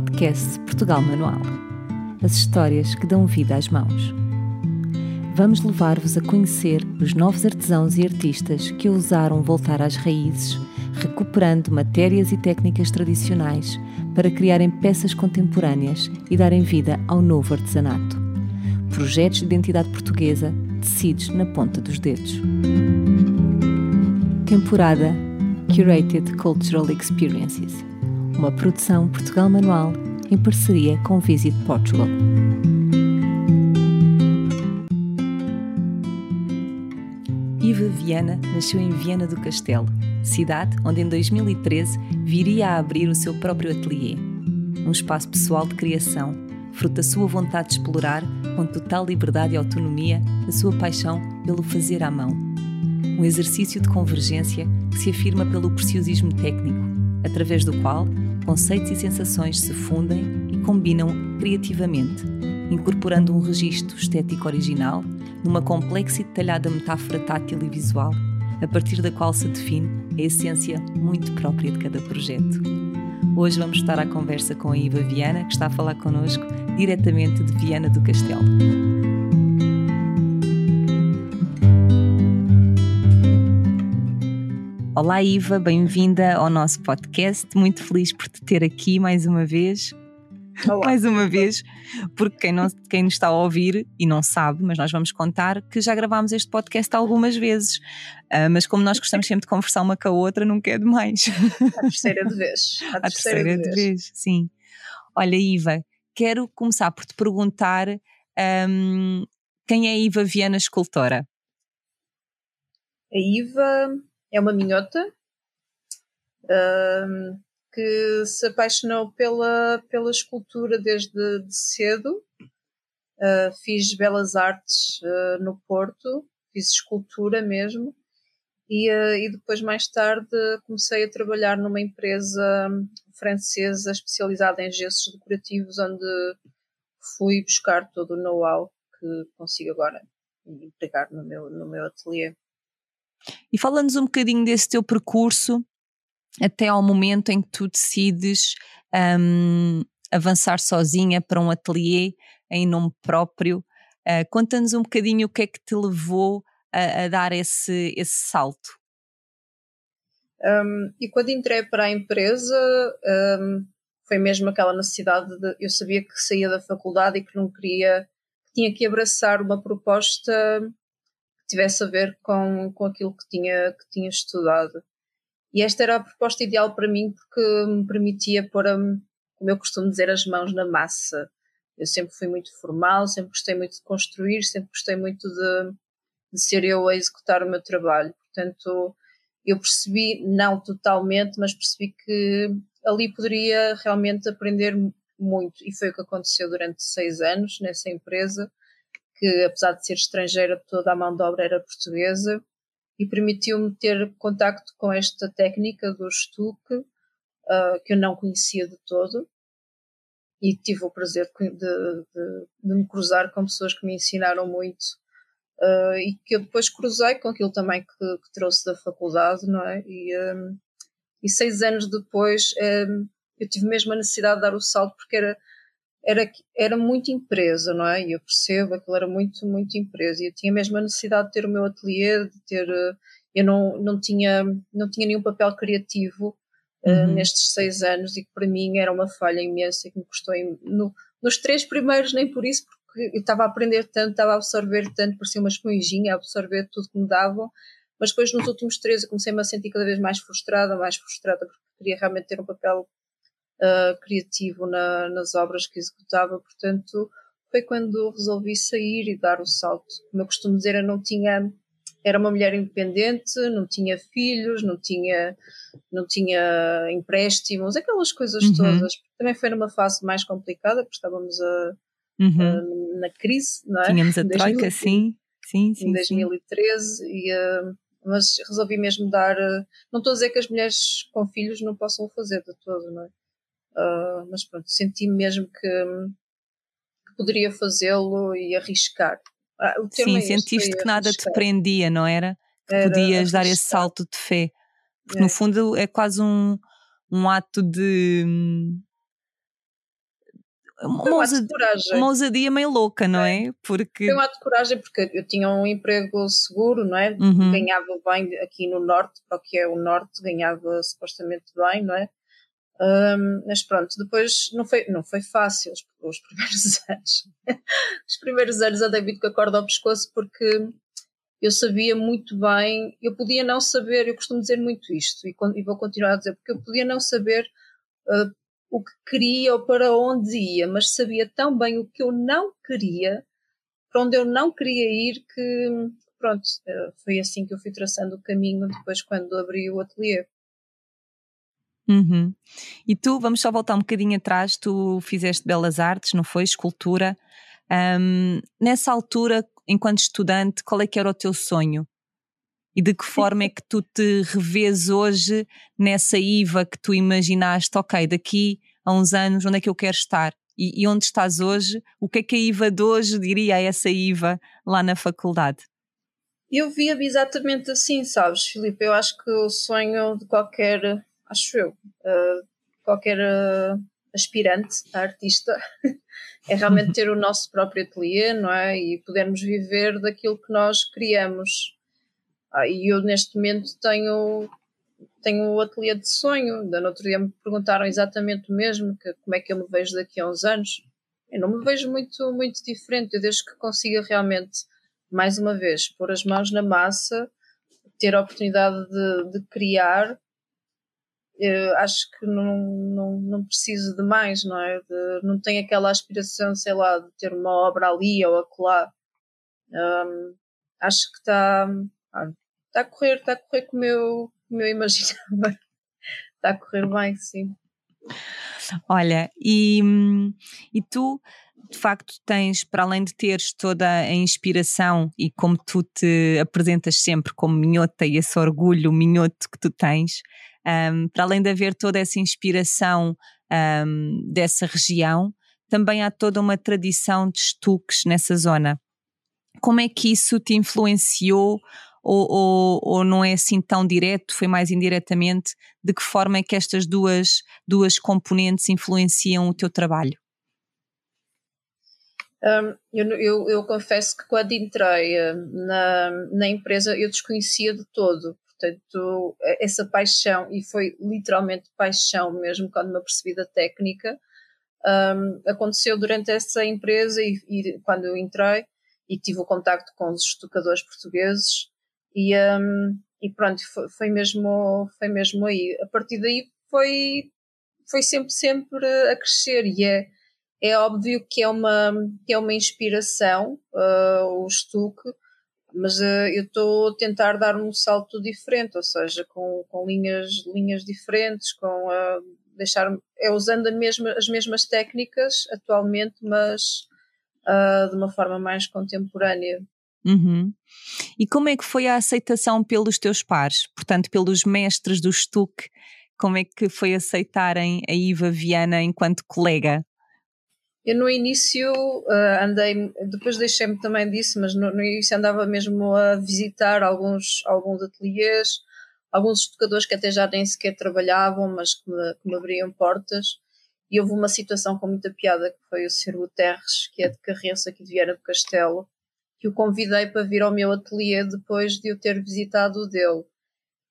podcast Portugal Manual. As histórias que dão vida às mãos. Vamos levar-vos a conhecer os novos artesãos e artistas que ousaram voltar às raízes, recuperando matérias e técnicas tradicionais para criarem peças contemporâneas e darem vida ao novo artesanato. Projetos de identidade portuguesa tecidos na ponta dos dedos. Temporada Curated Cultural Experiences uma produção Portugal Manual em parceria com Visit Portugal. Iva Viana nasceu em Viana do Castelo, cidade onde em 2013 viria a abrir o seu próprio ateliê. Um espaço pessoal de criação, fruto da sua vontade de explorar, com total liberdade e autonomia, a sua paixão pelo fazer à mão. Um exercício de convergência que se afirma pelo preciosismo técnico, através do qual conceitos e sensações se fundem e combinam criativamente, incorporando um registro estético original numa complexa e detalhada metáfora tátil e visual, a partir da qual se define a essência muito própria de cada projeto. Hoje vamos estar à conversa com a Iva Viana, que está a falar connosco diretamente de Viana do Castelo. Olá, Iva, bem-vinda ao nosso podcast. Muito feliz por te ter aqui mais uma vez. Olá. Mais uma vez, porque quem, não, quem nos está a ouvir e não sabe, mas nós vamos contar que já gravámos este podcast algumas vezes. Uh, mas como nós gostamos sempre de conversar uma com a outra, nunca é demais. A terceira de vez. A, a terceira, terceira, de, vez. vez. sim. Olha, Iva, quero começar por te perguntar um, quem é a Iva Viana Escultora? A Iva é uma minhota uh, que se apaixonou pela, pela escultura desde de cedo. Uh, fiz belas artes uh, no Porto, fiz escultura mesmo. E, uh, e depois, mais tarde, comecei a trabalhar numa empresa francesa especializada em gestos decorativos, onde fui buscar todo o know-how que consigo agora empregar no meu, no meu ateliê. E fala-nos um bocadinho desse teu percurso até ao momento em que tu decides um, avançar sozinha para um ateliê em nome próprio. Uh, Conta-nos um bocadinho o que é que te levou a, a dar esse, esse salto. Um, e quando entrei para a empresa, um, foi mesmo aquela necessidade de. Eu sabia que saía da faculdade e que não queria. Tinha que abraçar uma proposta tivesse a ver com, com aquilo que tinha, que tinha estudado. E esta era a proposta ideal para mim porque me permitia pôr, como eu costumo dizer, as mãos na massa. Eu sempre fui muito formal, sempre gostei muito de construir, sempre gostei muito de, de ser eu a executar o meu trabalho. Portanto, eu percebi, não totalmente, mas percebi que ali poderia realmente aprender muito. E foi o que aconteceu durante seis anos nessa empresa que apesar de ser estrangeira, toda a mão de obra era portuguesa e permitiu-me ter contacto com esta técnica do estuque, uh, que eu não conhecia de todo, e tive o prazer de, de, de, me cruzar com pessoas que me ensinaram muito uh, e que eu depois cruzei com aquilo também que, que trouxe da faculdade, não é? E, um, e seis anos depois um, eu tive mesmo a necessidade de dar o salto porque era era, era muito empresa, não é? E eu percebo, aquilo era muito, muito empresa. E eu tinha mesmo a necessidade de ter o meu ateliê, de ter. Eh, eu não, não, tinha, não tinha nenhum papel criativo uh, uhum. nestes seis anos e que para mim era uma falha imensa e que me custou. No, nos três primeiros, nem por isso, porque eu estava a aprender tanto, estava a absorver tanto, parecia uma esponjinha, a absorver tudo que me davam. Mas depois, nos últimos três, eu comecei-me a sentir cada vez mais frustrada, mais frustrada, porque queria realmente ter um papel uh, criativo na, nas obras que executava, portanto foi quando resolvi sair e dar o salto. Como eu costumo dizer, eu não tinha era uma mulher independente, não tinha filhos, não tinha, não tinha empréstimos, aquelas coisas uhum. todas. Também foi numa fase mais complicada, porque estávamos a, uhum. a, na crise, não é? Tínhamos a troika, sim. Sim, sim, em 2013, sim. E, uh, mas resolvi mesmo dar. Uh, não estou a dizer que as mulheres com filhos não possam fazer de todo, não é? Uh, mas pronto, senti mesmo que, que poderia fazê-lo e arriscar. Ah, Sim, é sentiste que nada arriscar. te prendia, não era? Que era podias arriscar. dar esse salto de fé. Porque é. no fundo é quase um, um ato de, uma, ousadia, uma ousadia meio louca, não é? Porque... Foi um ato de coragem porque eu tinha um emprego seguro, não é? Uhum. Ganhava bem aqui no Norte, para o que é o Norte, ganhava supostamente bem, não é? Um, mas pronto, depois não foi, não foi fácil os, os primeiros anos. os primeiros anos andei muito com a corda ao pescoço porque eu sabia muito bem, eu podia não saber, eu costumo dizer muito isto e, e vou continuar a dizer, porque eu podia não saber uh, o que queria ou para onde ia, mas sabia tão bem o que eu não queria, para onde eu não queria ir, que pronto, uh, foi assim que eu fui traçando o caminho depois quando abri o ateliê. Uhum. E tu, vamos só voltar um bocadinho atrás, tu fizeste belas artes, não foi? Escultura. Um, nessa altura, enquanto estudante, qual é que era o teu sonho? E de que forma é que tu te revês hoje nessa IVA que tu imaginaste, ok, daqui a uns anos, onde é que eu quero estar? E, e onde estás hoje? O que é que a IVA de hoje diria a essa IVA lá na faculdade? Eu via-me exatamente assim, sabes, Filipe? Eu acho que o sonho de qualquer acho eu, uh, qualquer uh, aspirante a artista é realmente ter o nosso próprio ateliê, não é? E podermos viver daquilo que nós criamos. Ah, e eu neste momento tenho tenho o ateliê de sonho. Da no outro dia me perguntaram exatamente o mesmo, que como é que eu me vejo daqui a uns anos. Eu não me vejo muito muito diferente, eu desde que consiga realmente mais uma vez pôr as mãos na massa, ter a oportunidade de, de criar acho que não, não, não preciso de mais, não é? De, não tenho aquela aspiração, sei lá, de ter uma obra ali ou acolá. Um, acho que está está a correr, está a correr como eu, como eu imaginava. está a correr bem, sim. Olha, e, e tu de facto tens, para além de teres toda a inspiração e como tu te apresentas sempre como minhota e esse orgulho minhoto que tu tens, um, para além de haver toda essa inspiração um, dessa região, também há toda uma tradição de estuques nessa zona. Como é que isso te influenciou ou, ou, ou, não é assim tão direto, foi mais indiretamente? De que forma é que estas duas, duas componentes influenciam o teu trabalho? Um, eu, eu, eu, confesso que quando entrei na, na empresa eu desconhecia de todo. Portanto, essa paixão, e foi literalmente paixão mesmo quando me apercebi da técnica, um, aconteceu durante essa empresa e, e, quando eu entrei e tive o contacto com os estucadores portugueses e, um, e pronto, foi, foi, mesmo, foi mesmo aí. A partir daí foi, foi sempre, sempre a crescer e é, é óbvio que é uma, que é uma inspiração uh, o estuque, mas uh, eu estou a tentar dar um salto diferente, ou seja, com, com linhas, linhas diferentes, com uh, deixar é usando mesma, as mesmas técnicas atualmente, mas uh, de uma forma mais contemporânea. Uhum. E como é que foi a aceitação pelos teus pares, portanto, pelos mestres do Stuck? Como é que foi aceitarem a Iva Viana enquanto colega? Eu no início uh, andei, depois deixei-me também disso, mas no, no, início andava mesmo a visitar alguns, alguns ateliês, alguns estucadores que até já nem sequer trabalhavam, mas que me, que me abriam portas. E houve uma situação com muita piada que foi o Sr. Guterres, que é de Carrença, aqui de Viana do Castelo, que o convidei para vir ao meu ateliê depois de eu ter visitado o dele.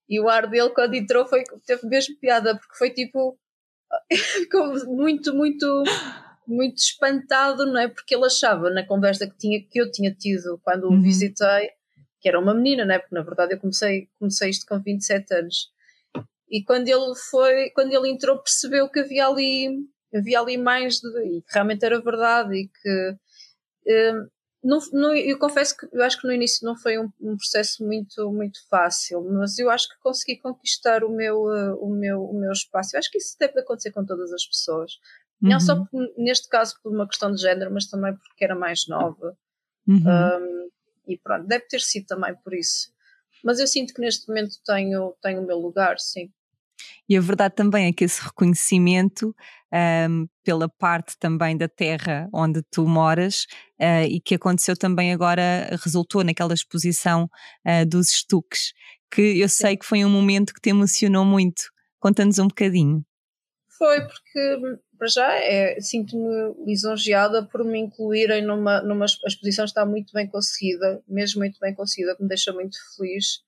E o ar dele, quando entrou, foi, teve mesmo piada, porque foi tipo. muito, muito muito espantado, não é? Porque ele achava na conversa que, tinha, que eu tinha tido quando uhum. o visitei que era uma menina, não é? Porque na verdade eu comecei, comecei isto com 27 anos. E quando ele foi, quando ele entrou, percebeu que havia ali, havia ali mais de, e que realmente era verdade e que um, não, não, eu confesso que eu acho que no início não foi um, um, processo muito muito fácil, mas eu acho que consegui conquistar o meu uh, o meu o meu espaço. Eu acho que isso deve acontecer com todas as pessoas. Uhum. Não só por, neste caso por uma questão de género, mas também porque era mais nova. Uhum. Um, e pronto, deve ter sido também por isso. Mas eu sinto que neste momento tenho, tenho o meu lugar, sim. E a verdade também é que esse reconhecimento um, pela parte também da terra onde tu moras uh, e que aconteceu também agora, resultou naquela exposição uh, dos estuques, que eu sei que foi um momento que te emocionou muito. Conta-nos um bocadinho. Foi porque para já, é, sinto-me lisonjeada por me incluírem numa, numa exposição que está muito bem conseguida, mesmo muito bem conseguida, que me deixa muito feliz.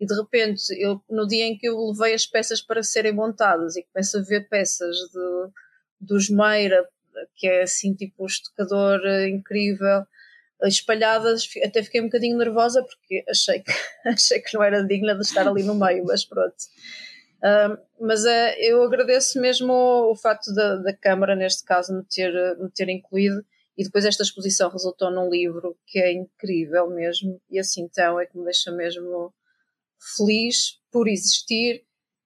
E de repente, eu, no dia em que eu levei as peças para serem montadas e começo a ver peças de, dos Meira, que é assim tipo um estocador incrível, espalhadas, até fiquei um bocadinho nervosa porque achei que, achei que não era digna de estar ali no meio, mas pronto. Uh, mas uh, eu agradeço mesmo o, o facto da, da Câmara, neste caso, me ter, me ter incluído e depois esta exposição resultou num livro que é incrível mesmo e assim então é que me deixa mesmo feliz por existir.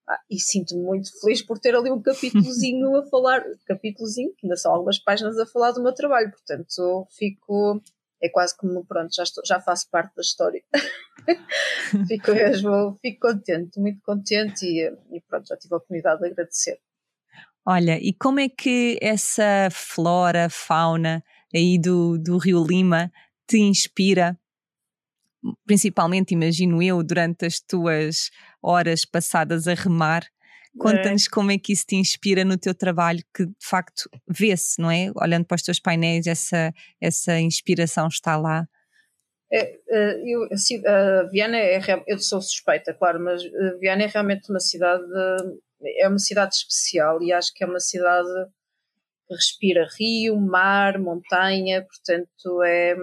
Ah, e sinto-me muito feliz por ter ali um capítulozinho a falar, capítulozinho, que ainda são algumas páginas a falar do meu trabalho, portanto fico é quase como, pronto, já, estou, já faço parte da história. fico mesmo, fico contente, muito contente e, e pronto, já tive a oportunidade de agradecer. Olha, e como é que essa flora, fauna aí do, do Rio Lima te inspira? Principalmente, imagino eu, durante as tuas horas passadas a remar, Conta-nos é. como é que isso te inspira no teu trabalho, que de facto vê-se, não é? Olhando para os teus painéis, essa, essa inspiração está lá. É, é eu, assim, Viana é eu sou suspeita, claro, mas Viana é realmente uma cidade é uma cidade especial e acho que é uma cidade que respira rio, mar, montanha, portanto é,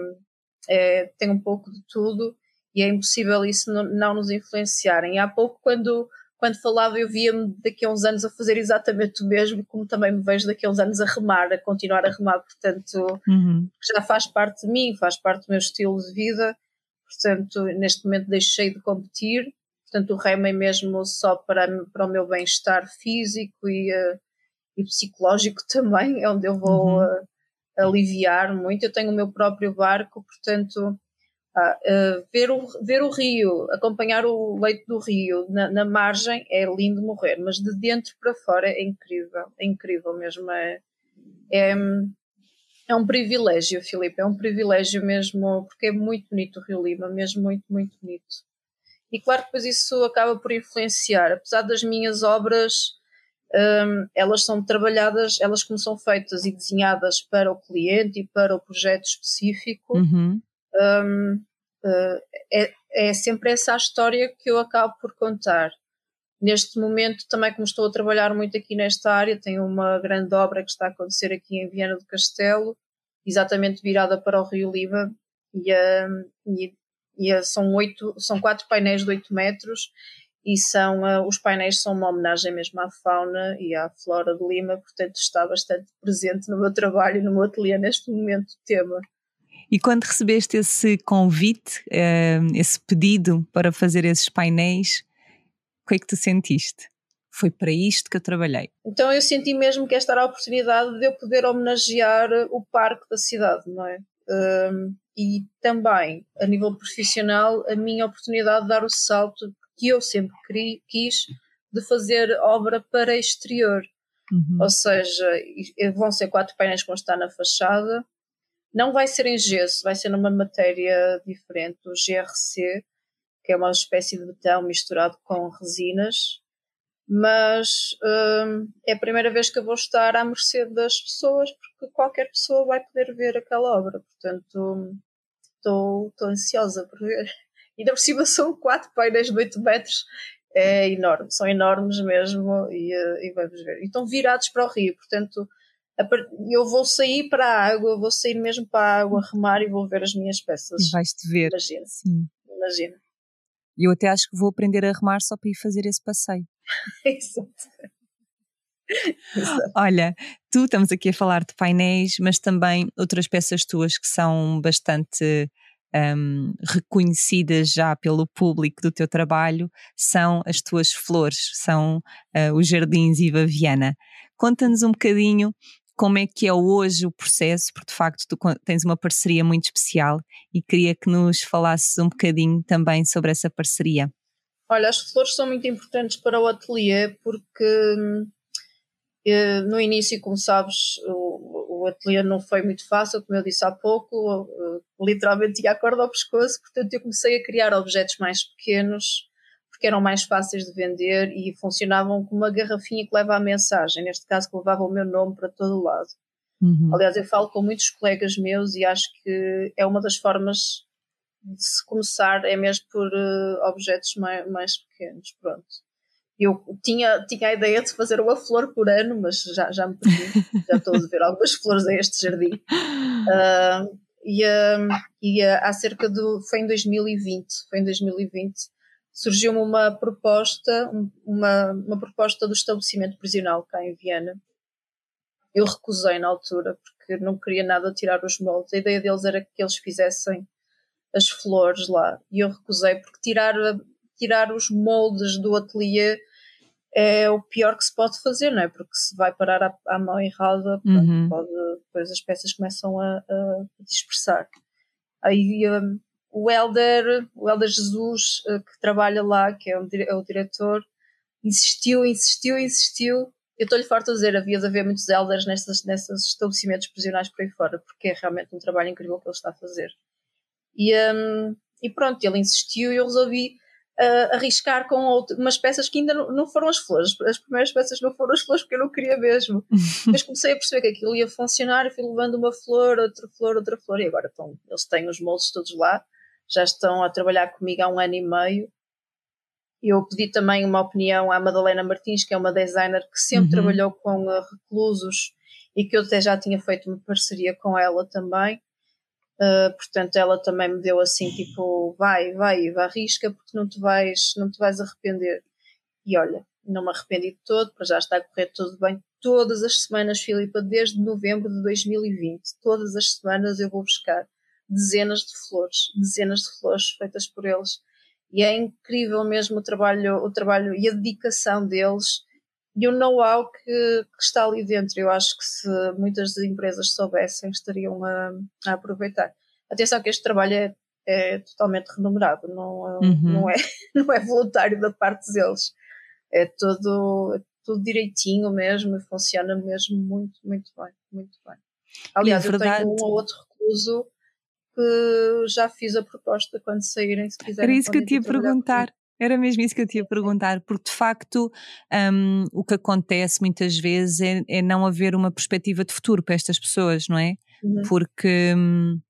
é tem um pouco de tudo e é impossível isso não, não nos influenciarem. Há pouco quando quando falava eu via-me daqui a uns anos a fazer exatamente o mesmo, como também me vejo daqui a uns anos a remar, a continuar a remar, portanto uhum. já faz parte de mim, faz parte do meu estilo de vida, portanto neste momento deixei de competir, portanto o remo é mesmo só para, para o meu bem-estar físico e, uh, e psicológico também, é onde eu vou uhum. uh, aliviar muito, eu tenho o meu próprio barco, portanto uh, ver, o, ver o rio, acompanhar o leito do rio na, na, margem é lindo morrer, mas de dentro para fora é incrível, é incrível mesmo. É, é, é um privilégio, Filipe, é um privilégio mesmo, porque é muito bonito o Rio Lima, mesmo muito, muito bonito. E claro que depois isso acaba por influenciar, apesar das minhas obras. Um, elas são trabalhadas, elas como são feitas e desenhadas para o cliente e para o projeto específico, uhum. um, Uh, é, é sempre essa a história que eu acabo por contar. Neste momento, também como estou a trabalhar muito aqui nesta área, tenho uma grande obra que está a acontecer aqui em Viana do Castelo, exatamente virada para o Rio Lima, e, uh, e, e uh, são, oito, são quatro painéis de 8 metros, e são, uh, os painéis são uma homenagem mesmo à fauna e à flora de Lima, portanto está bastante presente no meu trabalho no meu ateliê neste momento tema. E quando recebeste esse convite, eh, esse pedido para fazer esses painéis, o que é que tu sentiste? Foi para isto que eu trabalhei. Então eu senti mesmo que esta era a oportunidade de eu poder homenagear o parque da cidade, não é? E também, a nível profissional, a minha oportunidade de dar o salto que eu sempre quis de fazer obra para exterior. Uhum. Ou seja, vão ser quatro painéis que vão estar na fachada, não vai ser em gesso, vai ser numa matéria diferente, o GRC, que é uma espécie de betão misturado com resinas, mas hum, é a primeira vez que eu vou estar à mercê das pessoas, porque qualquer pessoa vai poder ver aquela obra, portanto estou ansiosa por ver. Ainda por cima são quatro painéis de 8 metros, é enorme, são enormes mesmo, e, eh, e vamos ver. E estão virados para o rio, portanto eu vou sair para a água, vou sair mesmo para a água, remar e vou ver as minhas peças. E vais-te ver. Imagina. Sim. Imagina. E eu até acho que vou aprender a remar só para ir fazer esse passeio. Exato. Olha, tu estamos aqui a falar de painéis, mas também outras peças tuas que são bastante um, reconhecidas já pelo público do teu trabalho são as tuas flores, são uh, os jardins Iva Viana. Conta-nos um bocadinho como é que é hoje o processo, porque de facto tu tens uma parceria muito especial e queria que nos falasses um bocadinho também sobre essa parceria. Olha, as flores são muito importantes para o ateliê porque eh, no início, como sabes, o, ateliê não foi muito fácil, como eu disse há pouco, literalmente tinha a corda ao pescoço, portanto eu comecei a criar objetos mais pequenos, porque eram mais fáceis de vender e funcionavam como uma garrafinha que leva a mensagem, neste caso que levava o meu nome para todo lado. Uhum. Aliás, eu falo com muitos colegas meus e acho que é uma das formas de se começar, é mesmo por uh, objetos mais, mais pequenos, pronto. Eu tinha, tinha a ideia de fazer uma flor por ano, mas já, já me perdi, já estou a ver algumas flores a este jardim. Uh, e, uh, e uh, há cerca de. Foi em 2020, foi em 2020, surgiu-me uma proposta, uma, uma proposta do estabelecimento prisional cá em Viena. Eu recusei na altura, porque não queria nada tirar os moldes. A ideia deles era que eles fizessem as flores lá. E eu recusei, porque tirar, tirar os moldes do ateliê é o pior que se pode fazer, não é? Porque se vai parar à, à mão errada, uhum. pode, depois as peças começam a, a dispersar. Aí um, o Helder, o Helder Jesus, uh, que trabalha lá, que é o, é o diretor, insistiu, insistiu, insistiu. Eu estou-lhe farto a dizer, havia de haver muitos Elders nesses, nesses estabelecimentos prisionais por aí fora, porque é realmente um trabalho incrível que ele está a fazer. E, um, e pronto, ele insistiu e eu resolvi uh, arriscar com outro, umas peças que ainda não, não, foram as flores. As primeiras peças não foram as flores porque eu não queria mesmo. Mas comecei a perceber que aquilo ia funcionar e fui levando uma flor, outra flor, outra flor. E agora estão, eles têm os moldes todos lá, já estão a trabalhar comigo há um ano e meio. Eu pedi também uma opinião à Madalena Martins, que é uma designer que sempre uhum. trabalhou com uh, reclusos e que eu até já tinha feito uma parceria com ela também. Uh, portanto, ela também me deu assim, tipo, vai, vai, vai, arrisca, porque não te vais, não te vais arrepender. E olha, não me arrependi de todo, para já está a correr tudo bem. Todas as semanas, Filipa, desde novembro de 2020, todas as semanas eu vou buscar dezenas de flores, dezenas de flores feitas por eles. E é incrível mesmo o trabalho, o trabalho e a dedicação deles e o know-how que, que, está ali dentro. Eu acho que se muitas empresas soubessem, estariam a, a aproveitar. Atenção que este trabalho é, é totalmente remunerado, não, uhum. não, é, não é voluntário da parte deles. É todo, é tudo direitinho mesmo e funciona mesmo muito, muito bem, muito bem. Aliás, eu tenho um ou outro recluso já fiz a proposta quando saírem, se quiserem. Era isso que eu te ia perguntar. Era mesmo isso que eu te ia perguntar, porque de facto um, o que acontece muitas vezes é, é, não haver uma perspectiva de futuro para estas pessoas, não é? Uhum. Porque, hum,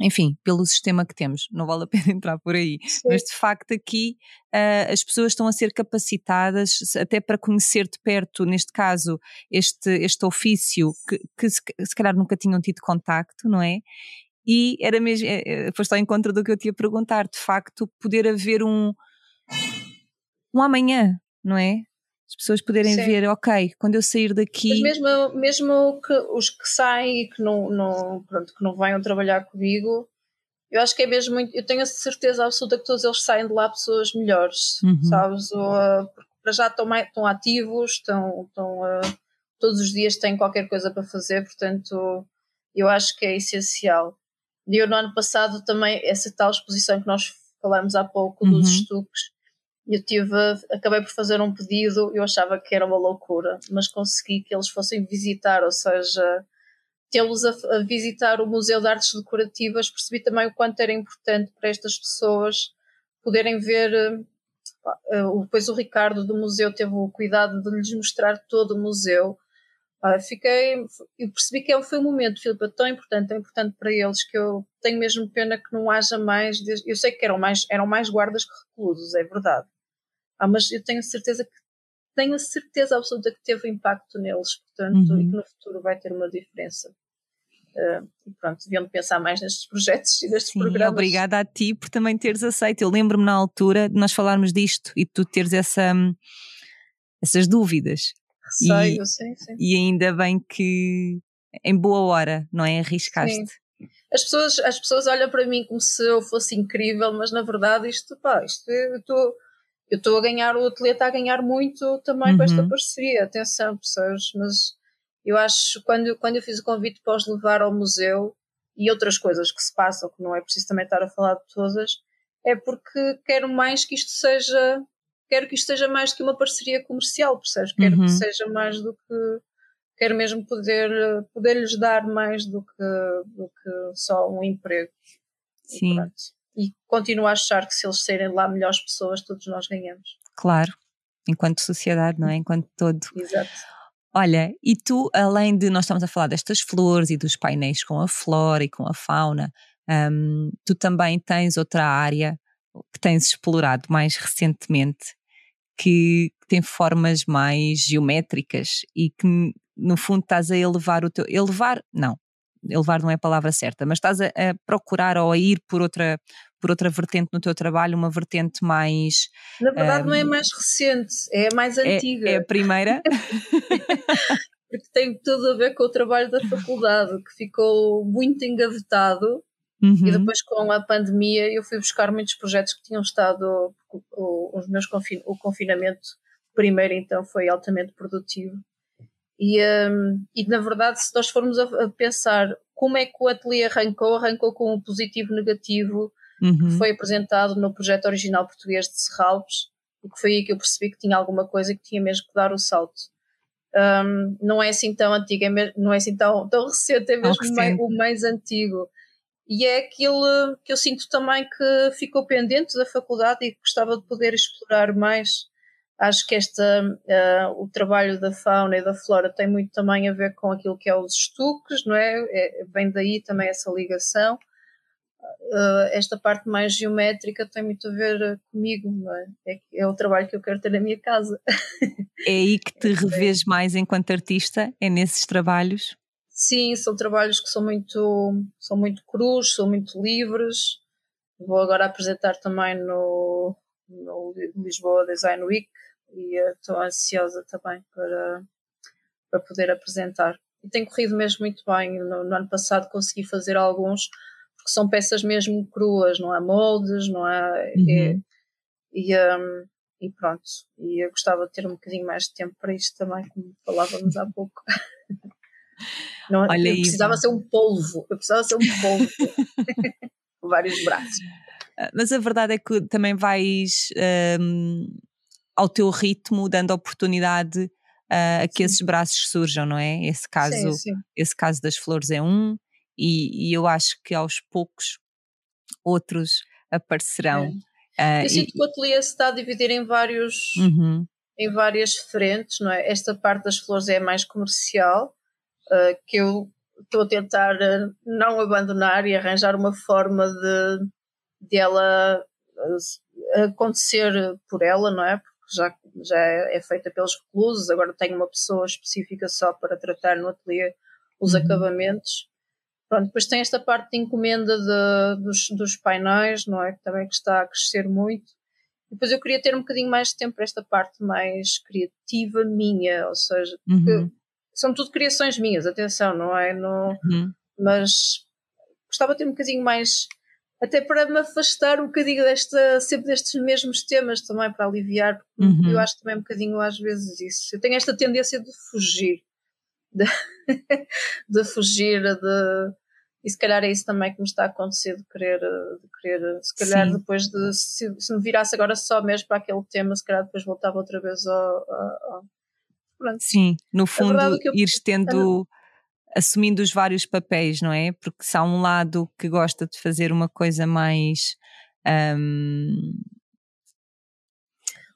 enfim, pelo sistema que temos, não vale a pena entrar por aí, Sim. mas de facto aqui uh, as pessoas estão a ser capacitadas até para conhecer de perto, neste caso, este, este ofício que, que se, se calhar nunca tinham tido contacto, não é? E era mesmo, é, é, foste ao encontro do que eu te ia perguntar, de facto, poder haver um um amanhã, não é? As pessoas poderem Sim. ver, ok, quando eu sair daqui. Mas mesmo, mesmo que os que saem e que não, não, pronto, que não venham trabalhar comigo, eu acho que é mesmo muito. Eu tenho a certeza absoluta que todos eles saem de lá pessoas melhores, uhum. sabes? Ou, uh, para já estão, mais, estão ativos, estão, estão uh, todos os dias têm qualquer coisa para fazer, portanto, eu acho que é essencial. E eu no ano passado também, essa tal exposição que nós falámos há pouco uhum. dos estuques, eu tive, acabei por fazer um pedido, eu achava que era uma loucura, mas consegui que eles fossem visitar, ou seja, tê-los a, a, visitar o Museu de Artes Decorativas, percebi também o quanto era importante para estas pessoas poderem ver. Depois o Ricardo do museu teve o cuidado de lhes mostrar todo o museu. Uh, fiquei, eu percebi que é, foi um momento, Filipe, tão importante, tão importante para eles que eu tenho mesmo pena que não haja mais. Eu sei que eram mais, eram mais guardas que reclusos, é verdade ah, mas eu tenho certeza que tenho a certeza absoluta que teve impacto neles, portanto, uhum. e que no futuro vai ter uma diferença. Uh, e pronto, deviam pensar mais nestes projetos e nestes Sim, programas. Obrigada a ti por também teres aceito. Eu lembro-me na altura de nós falarmos disto e tu teres essa, essas dúvidas. Receio, e, sim, sim. E ainda bem que em boa hora, não é? Arriscaste. Sim. As pessoas, as pessoas olham para mim como se eu fosse incrível, mas na verdade isto, pá, isto eu estou eu estou a ganhar, o atleta está a ganhar muito também uhum. com esta uhum. parceria, atenção, pessoas, mas eu acho, quando, quando eu fiz o convite para os levar ao museu e outras coisas que se passam, que não é preciso também estar a falar de todas, é porque quero mais que isto seja, quero que isto seja mais do que uma parceria comercial, percebes? Quero uhum. que seja mais do que, quero mesmo poder, poder lhes dar mais do que, do que só um emprego. Sim. e continuo a achar que se eles serem lá melhores pessoas, todos nós ganhamos. Claro, enquanto sociedade, não é? Enquanto todo. Exato. Olha, e tu, além de nós estamos a falar destas flores e dos painéis com a flora e com a fauna, um, tu também tens outra área que tens explorado mais recentemente que tem formas mais geométricas e que no fundo estás a elevar o teu. Elevar, não, elevar não é a palavra certa, mas estás a, a, procurar ou a ir por outra, por outra vertente no teu trabalho, uma vertente mais. Na verdade, um, não é mais recente, é a mais antiga. É, é a primeira. Porque tem tudo a ver com o trabalho da faculdade, que ficou muito engavetado. Uhum. E depois, com a pandemia, eu fui buscar muitos projetos que tinham estado. O, os meus confin o confinamento primeiro, então, foi altamente produtivo e, um, e na verdade, se nós formos a, a, pensar como é que o ateliê arrancou, arrancou com um positivo negativo uhum. que foi apresentado no projeto original português de Serralves e que foi aí que eu percebi que tinha alguma coisa que tinha mesmo que dar o salto. Um, não é assim tão antigo, é mesmo, não é assim tão, tão recente, é mesmo o mais antigo. E é aquilo que eu sinto também que ficou pendente da faculdade e gostava de poder explorar mais Acho que esta, uh, o trabalho da fauna e da flora tem muito também a ver com aquilo que é os estuques, não é? é vem daí também essa ligação. Uh, esta parte mais geométrica tem muito a ver comigo, não é? É, é o trabalho que eu quero ter na minha casa. É aí que te revês mais enquanto artista? É nesses trabalhos? Sim, são trabalhos que são muito, são muito crus, são muito livres. Vou agora apresentar também no, no Lisboa Design Week e estou ansiosa também para, para poder apresentar. E tem corrido mesmo muito bem. No, no, ano passado consegui fazer alguns, porque são peças mesmo cruas, não há moldes, não há. Uhum. E, um, e pronto. E eu gostava de ter um bocadinho mais de tempo para isto também, como falávamos há pouco. Não, Olha eu precisava ser um polvo, eu precisava ser um polvo com vários braços. Ah, mas a verdade é que também vais um, ao teu ritmo, dando oportunidade uh, a que sim. esses braços surjam, não é? Esse caso, sim, sim. esse caso das flores é um, e, e, eu acho que aos poucos outros aparecerão. É. Uh, eu sinto e, que o ateliê se está a dividir em vários. Uhum. Em várias frentes, não é? Esta parte das flores é mais comercial, uh, que eu estou a tentar não abandonar e arranjar uma forma de, de ela acontecer por ela, não é? já, já é feita pelos reclusos, agora tenho uma pessoa específica só para tratar no ateliê os uhum. acabamentos. Pronto, depois tem esta parte de encomenda de, dos, dos painéis, não é? Que também que está a crescer muito. Depois eu queria ter um bocadinho mais de tempo para esta parte mais criativa minha, ou seja, uhum. São tudo criações minhas, atenção, não é? No, uhum. Mas gostava de ter um bocadinho mais até para me afastar um bocadinho desta, sempre destes mesmos temas também, para aliviar, porque uhum. eu acho também um bocadinho às vezes isso. Eu tenho esta tendência de fugir, de, de fugir, de, e se calhar é isso também que me está a acontecer de querer, de querer se calhar Sim. depois de, se, se, me virasse agora só mesmo para aquele tema, se calhar depois voltava outra vez ao... ao, ao Sim, no fundo, eu, ires tendo assumindo os vários papéis, não é? Porque se há um lado que gosta de fazer uma coisa mais. Um,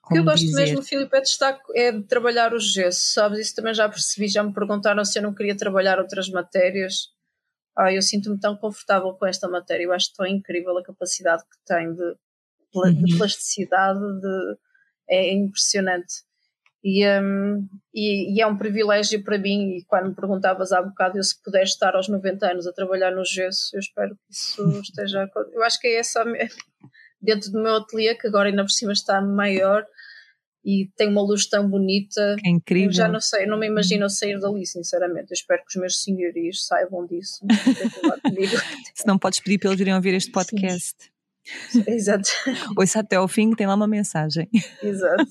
o que eu gosto dizer? mesmo, Filipe, é de, estar, é de trabalhar o gesso, sabes? Isso também já percebi, já me perguntaram se eu não queria trabalhar outras matérias. Ah, eu sinto-me tão confortável com esta matéria, eu acho tão incrível a capacidade que tem de, de uhum. plasticidade, de, é impressionante. E, um, e, e, é um privilégio para mim, e quando me perguntavas há bocado, eu se puder estar aos 90 anos a trabalhar no gesso, eu espero que isso esteja. Eu acho que é essa dentro do meu ateliê, que agora ainda por cima está maior e tem uma luz tão bonita. É incrível. Eu já não sei, não me imagino sair dali, sinceramente. Eu espero que os meus senhorios saibam disso. se não podes pedir para eles virem ouvir este podcast. Sim. Exato. Ouça até ao fim, tem lá uma mensagem. Exato.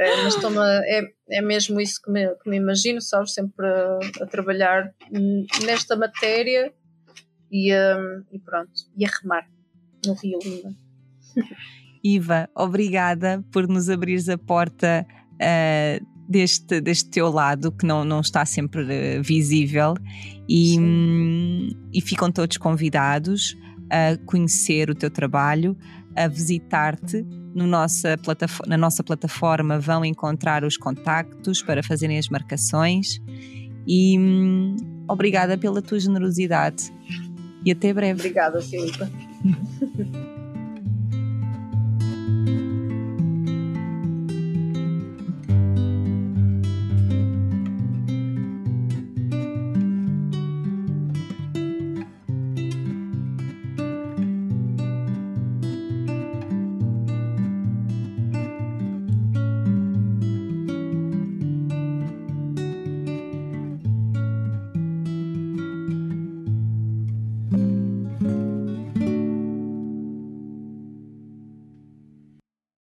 É, mas toma, é, é mesmo isso que me, que me imagino, sabes? Sempre a, a trabalhar nesta matéria e, um, e pronto, e a remar no Rio Lima. Iva, obrigada por nos abrires a porta uh, deste, deste teu lado que não, não está sempre uh, visível e, um, e ficam todos convidados a conhecer o teu trabalho, a visitar-te. No nossa na nossa plataforma vão encontrar os contactos para fazerem as marcações e hum, obrigada pela tua generosidade e até breve. Obrigada, Filipe.